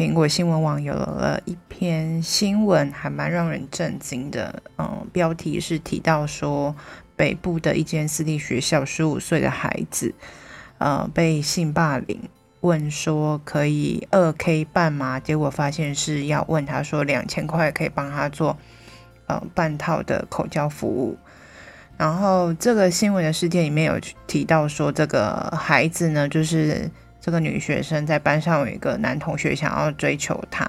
苹果新闻网有了一篇新闻，还蛮让人震惊的。嗯，标题是提到说，北部的一间私立学校，十五岁的孩子，呃，被性霸凌，问说可以二 K 半吗？结果发现是要问他说两千块可以帮他做呃半套的口交服务。然后这个新闻的事件里面有提到说，这个孩子呢，就是。这个女学生在班上有一个男同学想要追求她，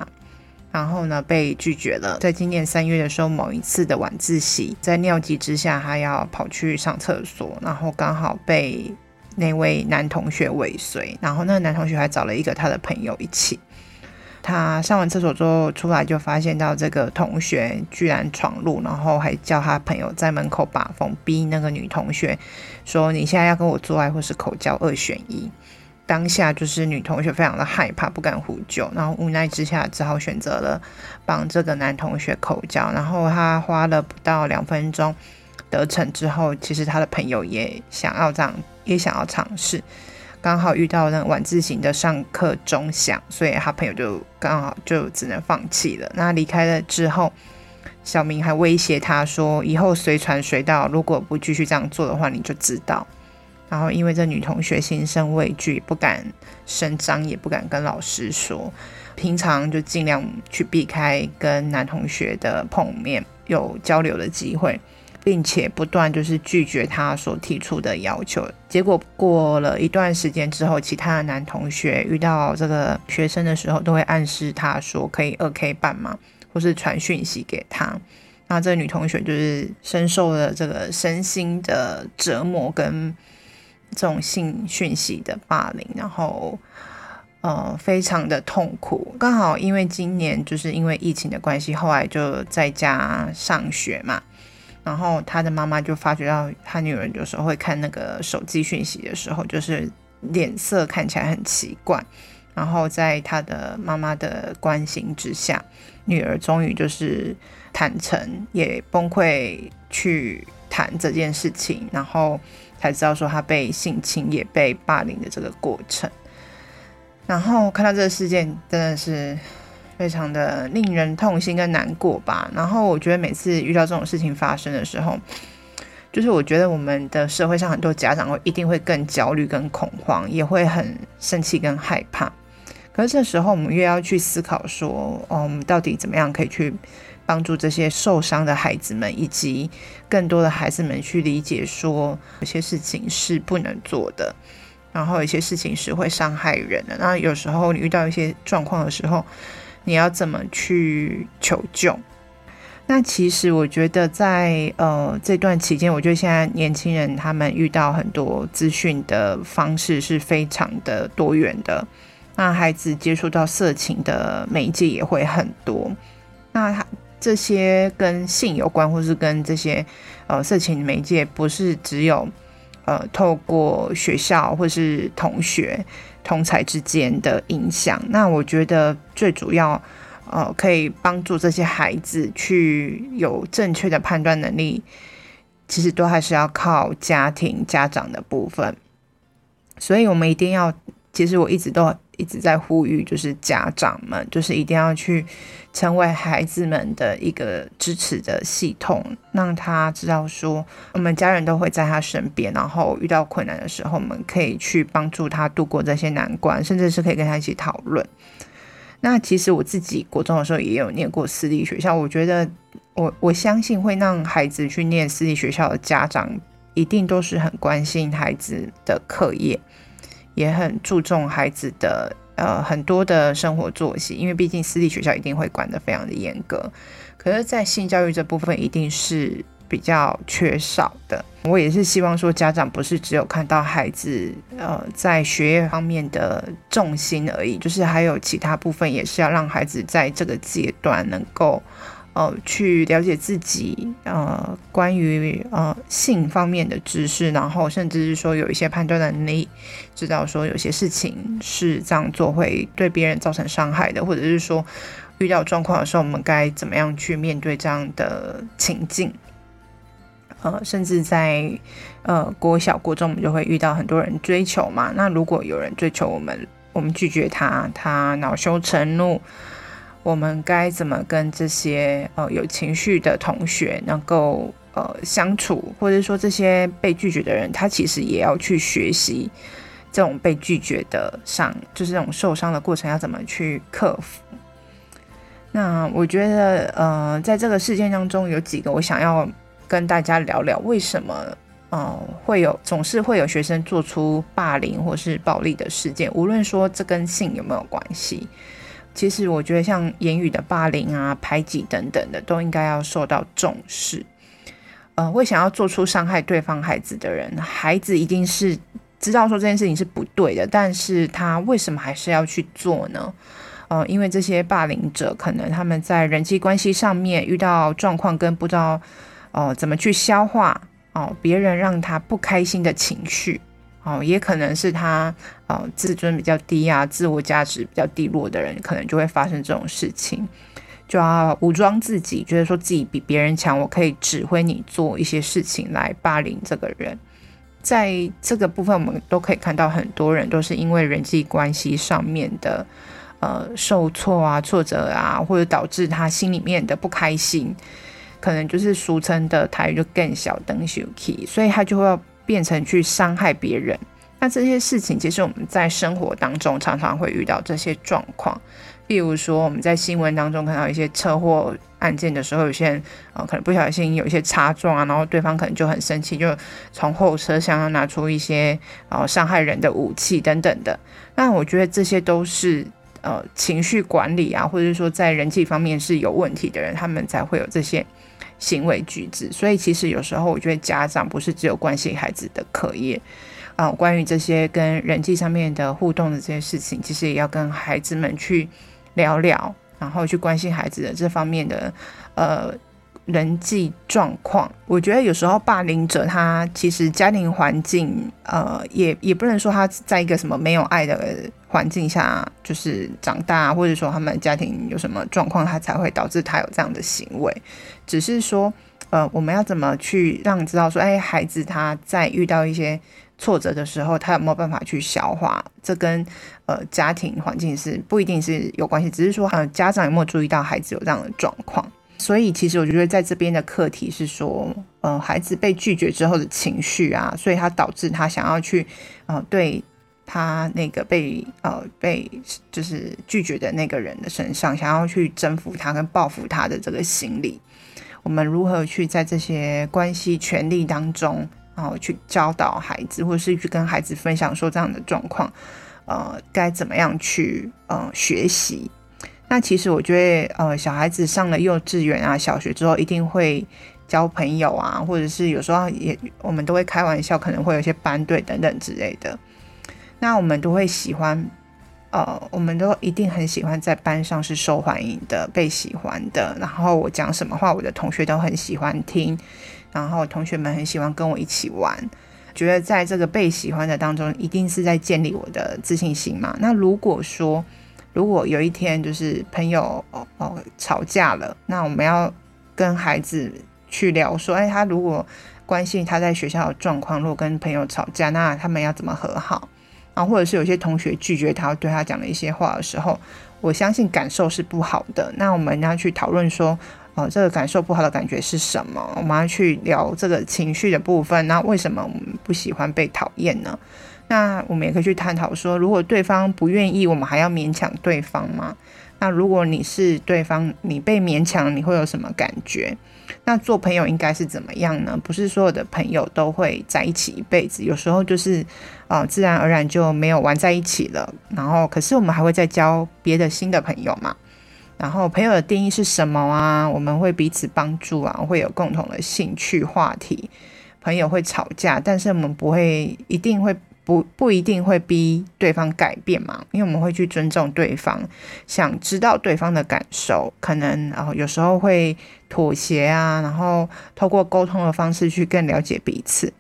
然后呢被拒绝了。在今年三月的时候，某一次的晚自习，在尿急之下，她要跑去上厕所，然后刚好被那位男同学尾随，然后那个男同学还找了一个他的朋友一起。他上完厕所之后出来，就发现到这个同学居然闯入，然后还叫他朋友在门口把风，逼那个女同学说：“你现在要跟我做爱，或是口交，二选一。”当下就是女同学非常的害怕，不敢呼救，然后无奈之下只好选择了帮这个男同学口交。然后他花了不到两分钟得逞之后，其实他的朋友也想要这样，也想要尝试。刚好遇到那晚自习的上课钟响，所以他朋友就刚好就只能放弃了。那离开了之后，小明还威胁他说：“以后随传随到，如果不继续这样做的话，你就知道。”然后，因为这女同学心生畏惧，不敢声张，也不敢跟老师说。平常就尽量去避开跟男同学的碰面，有交流的机会，并且不断就是拒绝他所提出的要求。结果过了一段时间之后，其他的男同学遇到这个学生的时候，都会暗示他说可以二 K 半嘛，或是传讯息给他。那这个女同学就是深受了这个身心的折磨跟。这种性讯息的霸凌，然后呃非常的痛苦。刚好因为今年就是因为疫情的关系，后来就在家上学嘛。然后他的妈妈就发觉到他女儿有时候会看那个手机讯息的时候，就是脸色看起来很奇怪。然后在他的妈妈的关心之下，女儿终于就是坦诚，也崩溃去谈这件事情，然后。才知道说他被性侵也被霸凌的这个过程，然后看到这个事件真的是非常的令人痛心跟难过吧。然后我觉得每次遇到这种事情发生的时候，就是我觉得我们的社会上很多家长会一定会更焦虑、跟恐慌，也会很生气跟害怕。可是这时候我们越要去思考说，哦，我们到底怎么样可以去。帮助这些受伤的孩子们，以及更多的孩子们去理解，说有些事情是不能做的，然后有些事情是会伤害人的。那有时候你遇到一些状况的时候，你要怎么去求救？那其实我觉得在呃这段期间，我觉得现在年轻人他们遇到很多资讯的方式是非常的多元的。那孩子接触到色情的媒介也会很多。那他。这些跟性有关，或是跟这些呃色情媒介，不是只有呃透过学校或是同学同侪之间的影响。那我觉得最主要呃可以帮助这些孩子去有正确的判断能力，其实都还是要靠家庭家长的部分。所以我们一定要，其实我一直都。一直在呼吁，就是家长们，就是一定要去成为孩子们的一个支持的系统，让他知道说，我们家人都会在他身边，然后遇到困难的时候，我们可以去帮助他度过这些难关，甚至是可以跟他一起讨论。那其实我自己国中的时候也有念过私立学校，我觉得我我相信会让孩子去念私立学校的家长，一定都是很关心孩子的课业。也很注重孩子的呃很多的生活作息，因为毕竟私立学校一定会管得非常的严格。可是，在性教育这部分一定是比较缺少的。我也是希望说，家长不是只有看到孩子呃在学业方面的重心而已，就是还有其他部分也是要让孩子在这个阶段能够呃去了解自己呃关于呃性方面的知识，然后甚至是说有一些判断能力，知道说有些事情是这样做会对别人造成伤害的，或者是说遇到状况的时候，我们该怎么样去面对这样的情境。呃，甚至在呃国小、国中，我们就会遇到很多人追求嘛。那如果有人追求我们，我们拒绝他，他恼羞成怒，我们该怎么跟这些呃有情绪的同学能够呃相处？或者说这些被拒绝的人，他其实也要去学习这种被拒绝的伤，就是这种受伤的过程要怎么去克服？那我觉得呃，在这个事件当中，有几个我想要。跟大家聊聊为什么，呃，会有总是会有学生做出霸凌或是暴力的事件，无论说这跟性有没有关系，其实我觉得像言语的霸凌啊、排挤等等的，都应该要受到重视。呃，会想要做出伤害对方孩子的人，孩子一定是知道说这件事情是不对的，但是他为什么还是要去做呢？呃，因为这些霸凌者可能他们在人际关系上面遇到状况跟不知道。哦，怎么去消化哦？别人让他不开心的情绪哦，也可能是他呃自尊比较低啊，自我价值比较低落的人，可能就会发生这种事情，就要武装自己，觉得说自己比别人强，我可以指挥你做一些事情来霸凌这个人。在这个部分，我们都可以看到很多人都是因为人际关系上面的呃受挫啊、挫折啊，或者导致他心里面的不开心。可能就是俗称的台语就更小灯小气，所以他就会变成去伤害别人。那这些事情其实我们在生活当中常常会遇到这些状况，例如说我们在新闻当中看到一些车祸案件的时候，有些人、呃、可能不小心有一些擦撞啊，然后对方可能就很生气，就从后车厢拿出一些呃伤害人的武器等等的。那我觉得这些都是呃情绪管理啊，或者说在人际方面是有问题的人，他们才会有这些。行为举止，所以其实有时候我觉得家长不是只有关心孩子的课业啊，关于这些跟人际上面的互动的这些事情，其实也要跟孩子们去聊聊，然后去关心孩子的这方面的呃。人际状况，我觉得有时候霸凌者他其实家庭环境，呃，也也不能说他在一个什么没有爱的环境下就是长大，或者说他们家庭有什么状况，他才会导致他有这样的行为。只是说，呃，我们要怎么去让知道说，哎，孩子他在遇到一些挫折的时候，他有没有办法去消化？这跟呃家庭环境是不一定是有关系，只是说，呃，家长有没有注意到孩子有这样的状况？所以，其实我觉得在这边的课题是说，呃，孩子被拒绝之后的情绪啊，所以他导致他想要去，呃，对他那个被呃被就是拒绝的那个人的身上，想要去征服他跟报复他的这个心理。我们如何去在这些关系权力当中，然后去教导孩子，或者是去跟孩子分享说这样的状况，呃，该怎么样去呃学习。那其实我觉得，呃，小孩子上了幼稚园啊、小学之后，一定会交朋友啊，或者是有时候也我们都会开玩笑，可能会有一些班队等等之类的。那我们都会喜欢，呃，我们都一定很喜欢在班上是受欢迎的、被喜欢的。然后我讲什么话，我的同学都很喜欢听，然后同学们很喜欢跟我一起玩。觉得在这个被喜欢的当中，一定是在建立我的自信心嘛。那如果说，如果有一天就是朋友哦哦吵架了，那我们要跟孩子去聊说，哎，他如果关心他在学校的状况，如果跟朋友吵架，那他们要怎么和好？啊，或者是有些同学拒绝他，对他讲了一些话的时候，我相信感受是不好的。那我们要去讨论说，哦，这个感受不好的感觉是什么？我们要去聊这个情绪的部分。那为什么我们不喜欢被讨厌呢？那我们也可以去探讨说，如果对方不愿意，我们还要勉强对方吗？那如果你是对方，你被勉强，你会有什么感觉？那做朋友应该是怎么样呢？不是所有的朋友都会在一起一辈子，有时候就是啊、呃，自然而然就没有玩在一起了。然后，可是我们还会再交别的新的朋友嘛？然后，朋友的定义是什么啊？我们会彼此帮助啊，会有共同的兴趣话题。朋友会吵架，但是我们不会一定会。不不一定会逼对方改变嘛，因为我们会去尊重对方，想知道对方的感受，可能然后有时候会妥协啊，然后透过沟通的方式去更了解彼此。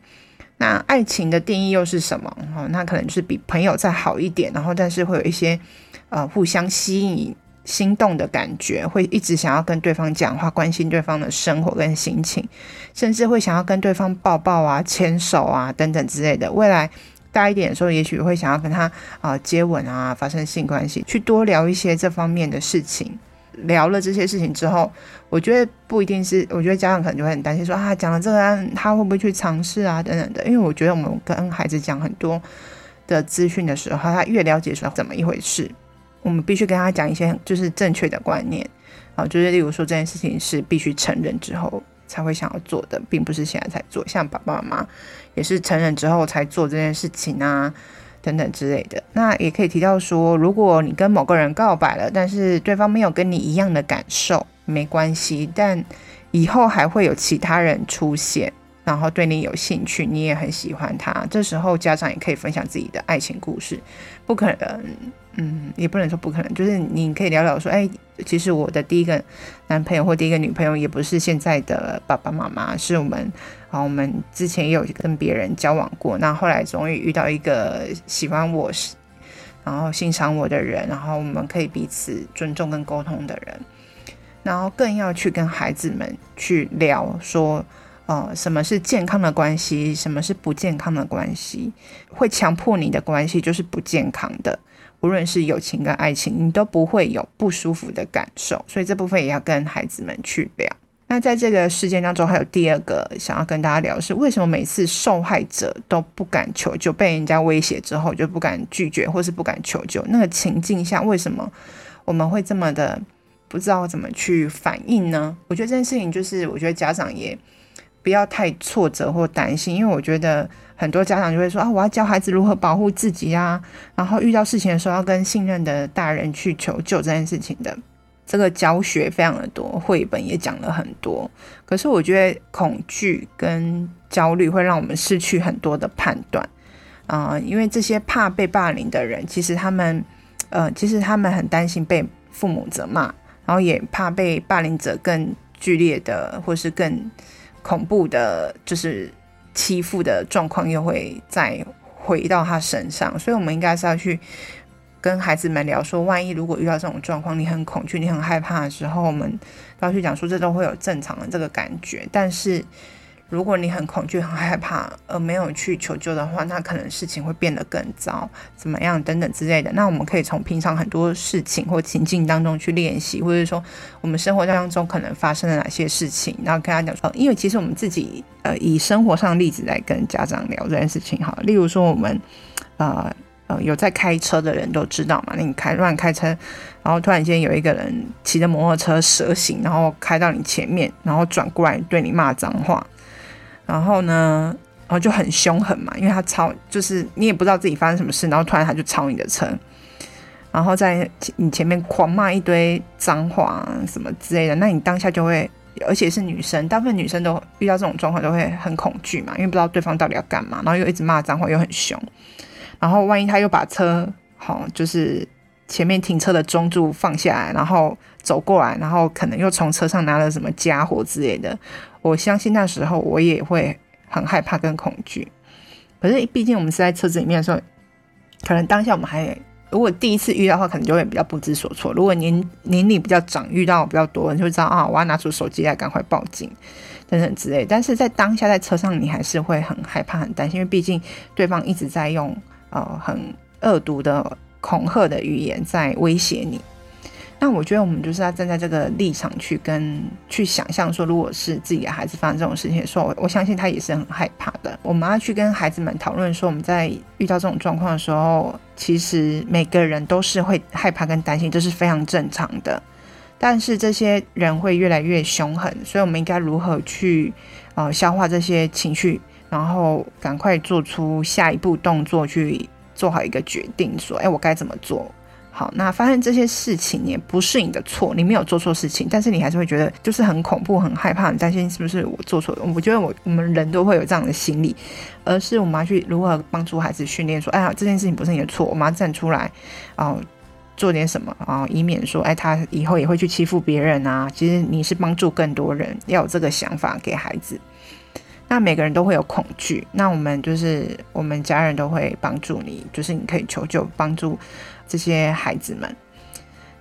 那爱情的定义又是什么？哦，那可能就是比朋友再好一点，然后但是会有一些呃互相吸引。心动的感觉，会一直想要跟对方讲话，关心对方的生活跟心情，甚至会想要跟对方抱抱啊、牵手啊等等之类的。未来大一点的时候，也许会想要跟他啊、接吻啊，发生性关系，去多聊一些这方面的事情。聊了这些事情之后，我觉得不一定是，我觉得家长可能就会很担心说，啊，讲了这个，他会不会去尝试啊等等的。因为我觉得我们跟孩子讲很多的资讯的时候，他越了解说怎么一回事。我们必须跟他讲一些就是正确的观念，啊，就是例如说这件事情是必须承认之后才会想要做的，并不是现在才做。像爸爸妈妈也是成人之后才做这件事情啊，等等之类的。那也可以提到说，如果你跟某个人告白了，但是对方没有跟你一样的感受，没关系，但以后还会有其他人出现，然后对你有兴趣，你也很喜欢他，这时候家长也可以分享自己的爱情故事，不可能。嗯，也不能说不可能，就是你可以聊聊说，哎，其实我的第一个男朋友或第一个女朋友也不是现在的爸爸妈妈，是我们啊，我们之前也有跟别人交往过，那后来终于遇到一个喜欢我，然后欣赏我的人，然后我们可以彼此尊重跟沟通的人，然后更要去跟孩子们去聊说，呃，什么是健康的关系，什么是不健康的关系，会强迫你的关系就是不健康的。无论是友情跟爱情，你都不会有不舒服的感受，所以这部分也要跟孩子们去聊。那在这个事件当中，还有第二个想要跟大家聊的是，为什么每次受害者都不敢求救，被人家威胁之后就不敢拒绝，或是不敢求救？那个情境下，为什么我们会这么的不知道怎么去反应呢？我觉得这件事情就是，我觉得家长也不要太挫折或担心，因为我觉得。很多家长就会说啊，我要教孩子如何保护自己啊，然后遇到事情的时候要跟信任的大人去求救这件事情的，这个教学非常的多，绘本也讲了很多。可是我觉得恐惧跟焦虑会让我们失去很多的判断啊，因为这些怕被霸凌的人，其实他们呃，其实他们很担心被父母责骂，然后也怕被霸凌者更剧烈的或是更恐怖的，就是。欺负的状况又会再回到他身上，所以我们应该是要去跟孩子们聊说，万一如果遇到这种状况，你很恐惧、你很害怕的时候，我们要去讲说，这都会有正常的这个感觉，但是。如果你很恐惧、很害怕，而没有去求救的话，那可能事情会变得更糟，怎么样等等之类的。那我们可以从平常很多事情或情境当中去练习，或者说我们生活当中可能发生了哪些事情，然后跟他讲说，因为其实我们自己呃以生活上例子来跟家长聊这件事情哈。例如说我们呃呃有在开车的人都知道嘛，那你开乱开车，然后突然间有一个人骑着摩托车蛇行，然后开到你前面，然后转过来对你骂脏话。然后呢，然后就很凶狠嘛，因为他超，就是你也不知道自己发生什么事，然后突然他就超你的车，然后在你前面狂骂一堆脏话什么之类的，那你当下就会，而且是女生，大部分女生都遇到这种状况都会很恐惧嘛，因为不知道对方到底要干嘛，然后又一直骂脏话，又很凶，然后万一他又把车，好，就是前面停车的中柱放下来，然后走过来，然后可能又从车上拿了什么家伙之类的。我相信那时候我也会很害怕跟恐惧，可是毕竟我们是在车子里面的时候，可能当下我们还如果第一次遇到的话，可能就会比较不知所措。如果年年龄比较长，遇到比较多，你就会知道啊，我要拿出手机来赶快报警等等之类。但是在当下在车上，你还是会很害怕、很担心，因为毕竟对方一直在用呃很恶毒的恐吓的语言在威胁你。那我觉得我们就是要站在这个立场去跟去想象说，如果是自己的孩子发生这种事情的时候，我相信他也是很害怕的。我们要去跟孩子们讨论说，我们在遇到这种状况的时候，其实每个人都是会害怕跟担心，这是非常正常的。但是这些人会越来越凶狠，所以我们应该如何去呃消化这些情绪，然后赶快做出下一步动作，去做好一个决定，说，哎，我该怎么做？好，那发生这些事情也不是你的错，你没有做错事情，但是你还是会觉得就是很恐怖、很害怕、很担心是不是我做错了。我觉得我我们人都会有这样的心理，而是我们要去如何帮助孩子训练说，哎呀，这件事情不是你的错，我们要站出来，哦，做点什么啊，以免说，哎，他以后也会去欺负别人啊。其实你是帮助更多人，要有这个想法给孩子。那每个人都会有恐惧，那我们就是我们家人都会帮助你，就是你可以求救帮助这些孩子们。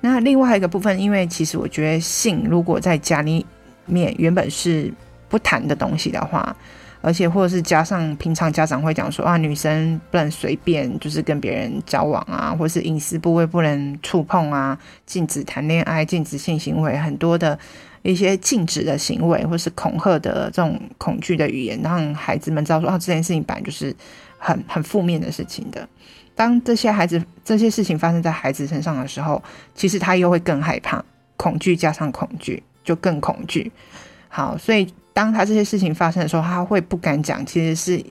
那另外一个部分，因为其实我觉得性如果在家里面原本是不谈的东西的话，而且或者是加上平常家长会讲说啊，女生不能随便就是跟别人交往啊，或是隐私部位不能触碰啊，禁止谈恋爱，禁止性行为，很多的。一些禁止的行为，或是恐吓的这种恐惧的语言，让孩子们知道说，啊，这件事情本来就是很很负面的事情的。当这些孩子这些事情发生在孩子身上的时候，其实他又会更害怕，恐惧加上恐惧就更恐惧。好，所以当他这些事情发生的时候，他会不敢讲，其实是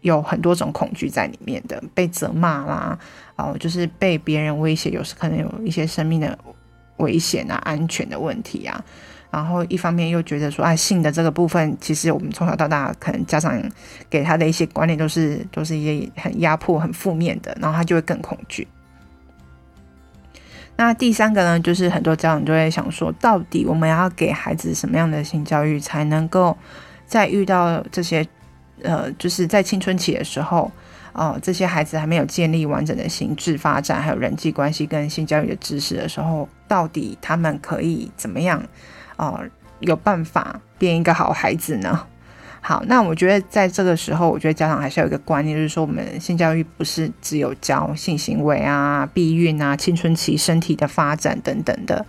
有很多种恐惧在里面的，被责骂啦，哦，就是被别人威胁，有时可能有一些生命的危险啊，安全的问题啊。然后一方面又觉得说，啊，性的这个部分，其实我们从小到大，可能家长给他的一些观念都是都是一些很压迫、很负面的，然后他就会更恐惧。那第三个呢，就是很多家长就会想说，到底我们要给孩子什么样的性教育，才能够在遇到这些，呃，就是在青春期的时候，哦、这些孩子还没有建立完整的心智发展，还有人际关系跟性教育的知识的时候，到底他们可以怎么样？哦，有办法变一个好孩子呢？好，那我觉得在这个时候，我觉得家长还是有一个观念，就是说，我们性教育不是只有教性行为啊、避孕啊、青春期身体的发展等等的，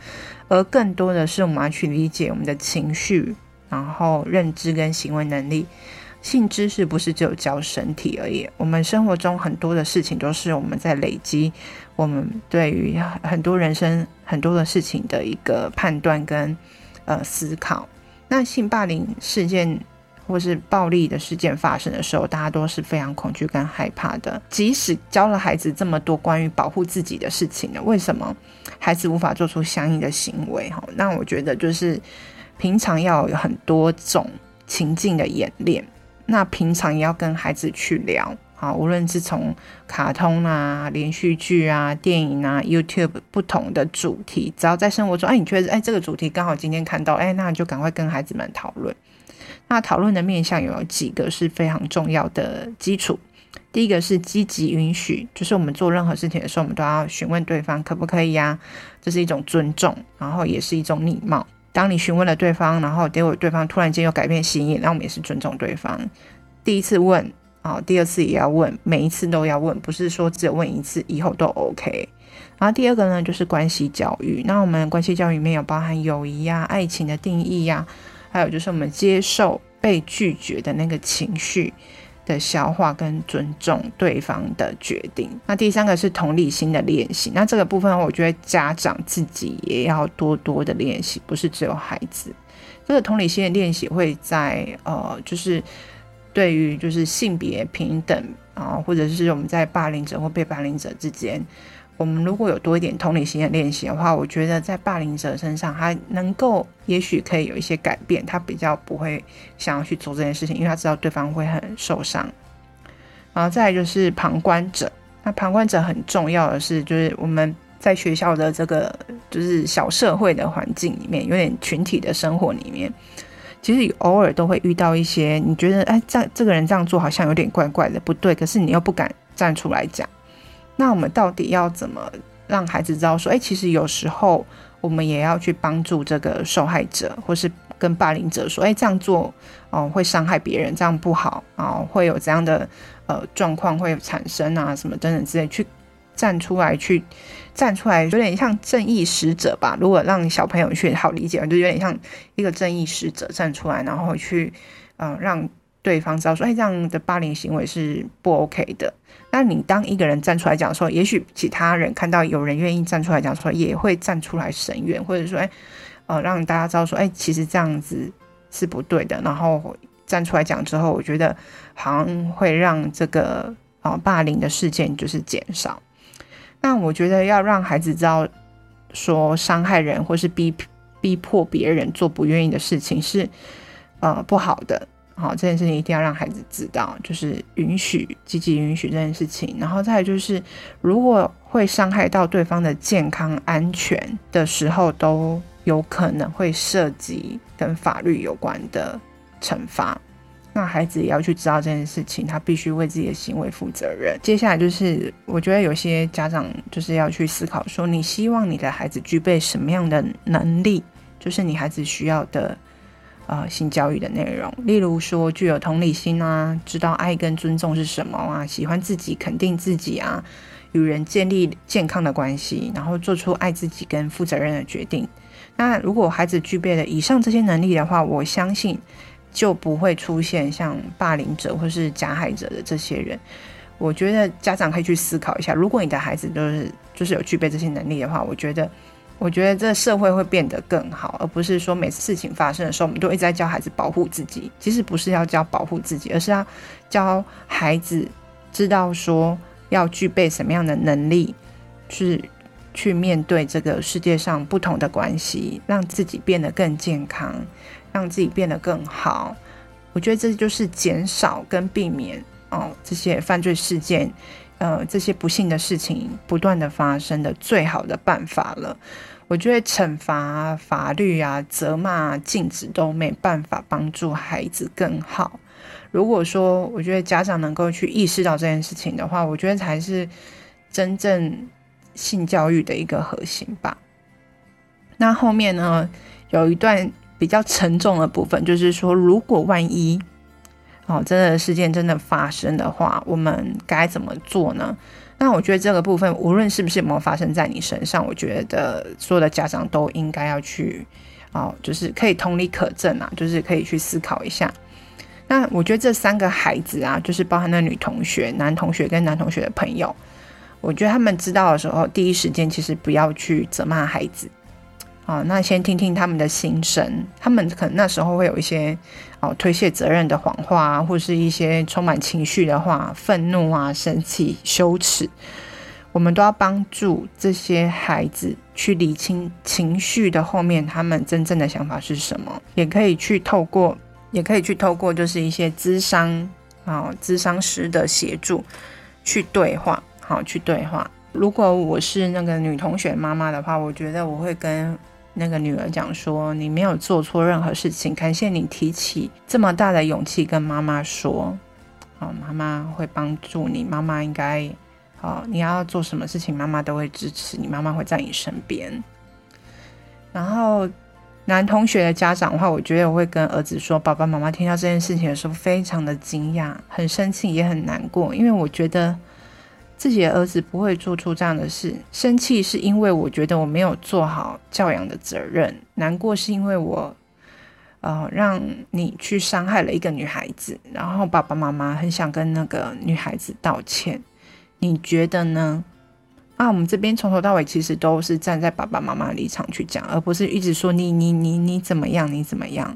而更多的是我们要去理解我们的情绪，然后认知跟行为能力。性知识不是只有教身体而已，我们生活中很多的事情都是我们在累积，我们对于很多人生很多的事情的一个判断跟。呃，思考。那性霸凌事件或是暴力的事件发生的时候，大家都是非常恐惧跟害怕的。即使教了孩子这么多关于保护自己的事情呢，为什么孩子无法做出相应的行为？哈，那我觉得就是平常要有很多种情境的演练。那平常也要跟孩子去聊。好，无论是从卡通啊、连续剧啊、电影啊、YouTube 不同的主题，只要在生活中，哎，你觉得哎这个主题刚好今天看到，哎，那你就赶快跟孩子们讨论。那讨论的面向有几个是非常重要的基础。第一个是积极允许，就是我们做任何事情的时候，我们都要询问对方可不可以呀，这是一种尊重，然后也是一种礼貌。当你询问了对方，然后结果对方突然间又改变心意，那我们也是尊重对方。第一次问。好，第二次也要问，每一次都要问，不是说只有问一次以后都 OK。然后第二个呢，就是关系教育。那我们关系教育里面有包含友谊呀、爱情的定义呀，还有就是我们接受被拒绝的那个情绪的消化跟尊重对方的决定。那第三个是同理心的练习。那这个部分我觉得家长自己也要多多的练习，不是只有孩子。这个同理心的练习会在呃，就是。对于就是性别平等啊，或者是我们在霸凌者或被霸凌者之间，我们如果有多一点同理心的练习的话，我觉得在霸凌者身上，他能够也许可以有一些改变，他比较不会想要去做这件事情，因为他知道对方会很受伤。然后再来就是旁观者，那旁观者很重要的是，就是我们在学校的这个就是小社会的环境里面，有点群体的生活里面。其实偶尔都会遇到一些，你觉得哎，这这个人这样做好像有点怪怪的，不对。可是你又不敢站出来讲，那我们到底要怎么让孩子知道说，哎，其实有时候我们也要去帮助这个受害者，或是跟霸凌者说，哎，这样做哦会伤害别人，这样不好啊，会有这样的呃状况会产生啊，什么等等之类去。站出来，去站出来，有点像正义使者吧。如果让小朋友去好理解，就有点像一个正义使者站出来，然后去，嗯、让对方知道说，哎，这样的霸凌行为是不 OK 的。那你当一个人站出来讲说，也许其他人看到有人愿意站出来讲说，也会站出来声援，或者说，哎，呃，让大家知道说，哎，其实这样子是不对的。然后站出来讲之后，我觉得好像会让这个啊、霸凌的事件就是减少。那我觉得要让孩子知道，说伤害人或是逼逼迫别人做不愿意的事情是呃不好的。好，这件事情一定要让孩子知道，就是允许积极允许这件事情。然后再就是，如果会伤害到对方的健康安全的时候，都有可能会涉及跟法律有关的惩罚。那孩子也要去知道这件事情，他必须为自己的行为负责任。接下来就是，我觉得有些家长就是要去思考说，你希望你的孩子具备什么样的能力，就是你孩子需要的。呃，性教育的内容，例如说具有同理心啊，知道爱跟尊重是什么啊，喜欢自己，肯定自己啊，与人建立健康的关系，然后做出爱自己跟负责任的决定。那如果孩子具备了以上这些能力的话，我相信就不会出现像霸凌者或是加害者的这些人。我觉得家长可以去思考一下，如果你的孩子都是就是有具备这些能力的话，我觉得。我觉得这社会会变得更好，而不是说每次事情发生的时候，我们都一直在教孩子保护自己。其实不是要教保护自己，而是要教孩子知道说要具备什么样的能力，去去面对这个世界上不同的关系，让自己变得更健康，让自己变得更好。我觉得这就是减少跟避免哦这些犯罪事件。呃，这些不幸的事情不断的发生的最好的办法了。我觉得惩罚、法律啊、责骂、禁止都没办法帮助孩子更好。如果说，我觉得家长能够去意识到这件事情的话，我觉得才是真正性教育的一个核心吧。那后面呢，有一段比较沉重的部分，就是说，如果万一。哦，真的事件真的发生的话，我们该怎么做呢？那我觉得这个部分，无论是不是有没有发生在你身上，我觉得所有的家长都应该要去，哦，就是可以同理可证啊，就是可以去思考一下。那我觉得这三个孩子啊，就是包含那女同学、男同学跟男同学的朋友，我觉得他们知道的时候，第一时间其实不要去责骂孩子。啊，那先听听他们的心声，他们可能那时候会有一些哦推卸责任的谎话啊，或是一些充满情绪的话，愤怒啊、生气、羞耻，我们都要帮助这些孩子去理清情绪的后面，他们真正的想法是什么，也可以去透过，也可以去透过就是一些咨商啊、咨商师的协助去对话，好去对话。如果我是那个女同学妈妈的话，我觉得我会跟。那个女儿讲说：“你没有做错任何事情，感谢你提起这么大的勇气跟妈妈说，好，妈妈会帮助你，妈妈应该，好，你要做什么事情，妈妈都会支持你，妈妈会在你身边。”然后男同学的家长的话，我觉得我会跟儿子说：“爸爸妈妈听到这件事情的时候，非常的惊讶，很生气，也很难过，因为我觉得。”自己的儿子不会做出这样的事，生气是因为我觉得我没有做好教养的责任，难过是因为我，呃，让你去伤害了一个女孩子，然后爸爸妈妈很想跟那个女孩子道歉，你觉得呢？啊，我们这边从头到尾其实都是站在爸爸妈妈立场去讲，而不是一直说你你你你怎么样你怎么样。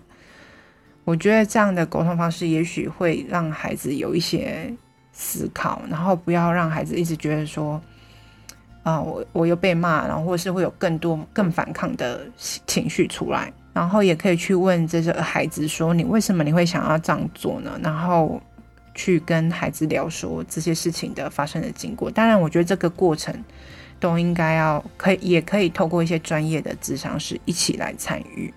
我觉得这样的沟通方式也许会让孩子有一些。思考，然后不要让孩子一直觉得说，啊、我我又被骂，然后或是会有更多更反抗的情绪出来，然后也可以去问这些孩子说，你为什么你会想要这样做呢？然后去跟孩子聊说这些事情的发生的经过。当然，我觉得这个过程都应该要可以，也可以透过一些专业的智商师一起来参与。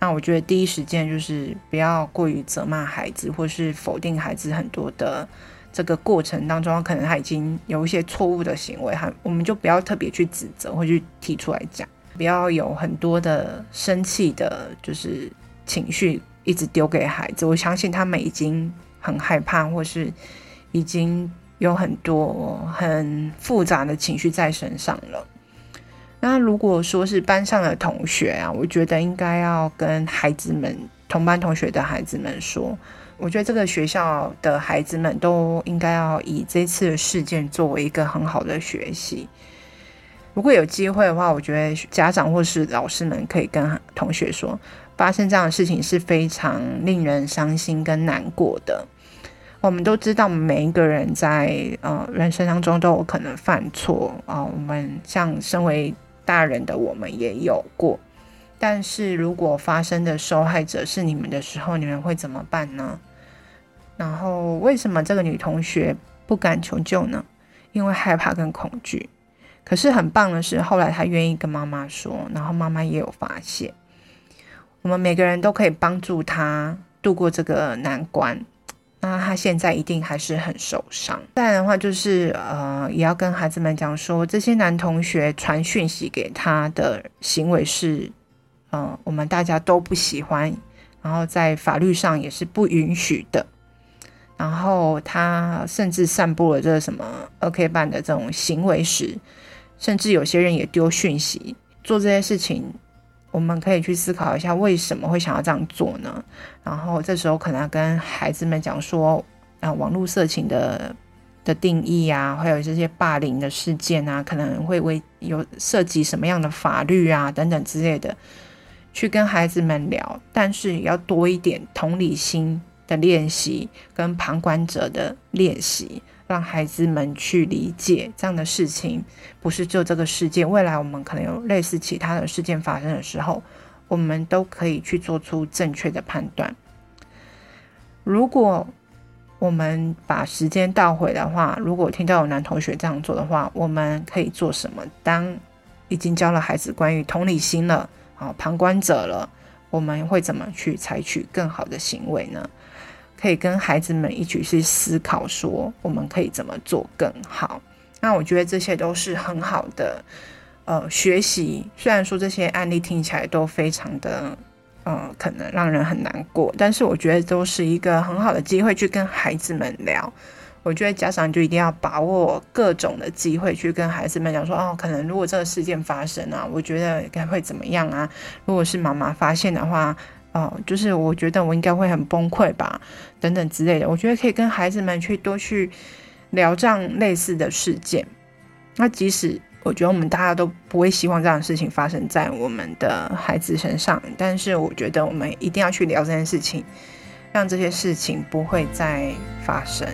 那我觉得第一时间就是不要过于责骂孩子，或是否定孩子很多的。这个过程当中，可能他已经有一些错误的行为，哈，我们就不要特别去指责或去提出来讲，不要有很多的生气的，就是情绪一直丢给孩子。我相信他们已经很害怕，或是已经有很多很复杂的情绪在身上了。那如果说是班上的同学啊，我觉得应该要跟孩子们，同班同学的孩子们说。我觉得这个学校的孩子们都应该要以这次的事件作为一个很好的学习。如果有机会的话，我觉得家长或是老师们可以跟同学说，发生这样的事情是非常令人伤心跟难过的。我们都知道，每一个人在呃人生当中都有可能犯错啊、我们像身为大人的我们也有过，但是如果发生的受害者是你们的时候，你们会怎么办呢？然后为什么这个女同学不敢求救呢？因为害怕跟恐惧。可是很棒的是，后来她愿意跟妈妈说，然后妈妈也有发现，我们每个人都可以帮助她度过这个难关。那他现在一定还是很受伤。再来的话，就是呃，也要跟孩子们讲说，这些男同学传讯息给他的行为是，呃，我们大家都不喜欢，然后在法律上也是不允许的。然后他甚至散布了这个什么二 K 班的这种行为时，甚至有些人也丢讯息，做这些事情。我们可以去思考一下，为什么会想要这样做呢？然后这时候可能要跟孩子们讲说，啊，网络色情的的定义啊，还有这些霸凌的事件啊，可能会为有涉及什么样的法律啊等等之类的，去跟孩子们聊，但是也要多一点同理心的练习，跟旁观者的练习。让孩子们去理解这样的事情，不是就这个事件。未来我们可能有类似其他的事件发生的时候，我们都可以去做出正确的判断。如果我们把时间倒回的话，如果听到有男同学这样做的话，我们可以做什么？当已经教了孩子关于同理心了，啊，旁观者了，我们会怎么去采取更好的行为呢？可以跟孩子们一起去思考，说我们可以怎么做更好。那我觉得这些都是很好的，呃，学习。虽然说这些案例听起来都非常的，呃，可能让人很难过，但是我觉得都是一个很好的机会去跟孩子们聊。我觉得家长就一定要把握各种的机会去跟孩子们讲说，哦，可能如果这个事件发生啊，我觉得该会怎么样啊？如果是妈妈发现的话。哦，就是我觉得我应该会很崩溃吧，等等之类的。我觉得可以跟孩子们去多去聊这样类似的事件。那即使我觉得我们大家都不会希望这样的事情发生在我们的孩子身上，但是我觉得我们一定要去聊这件事情，让这些事情不会再发生。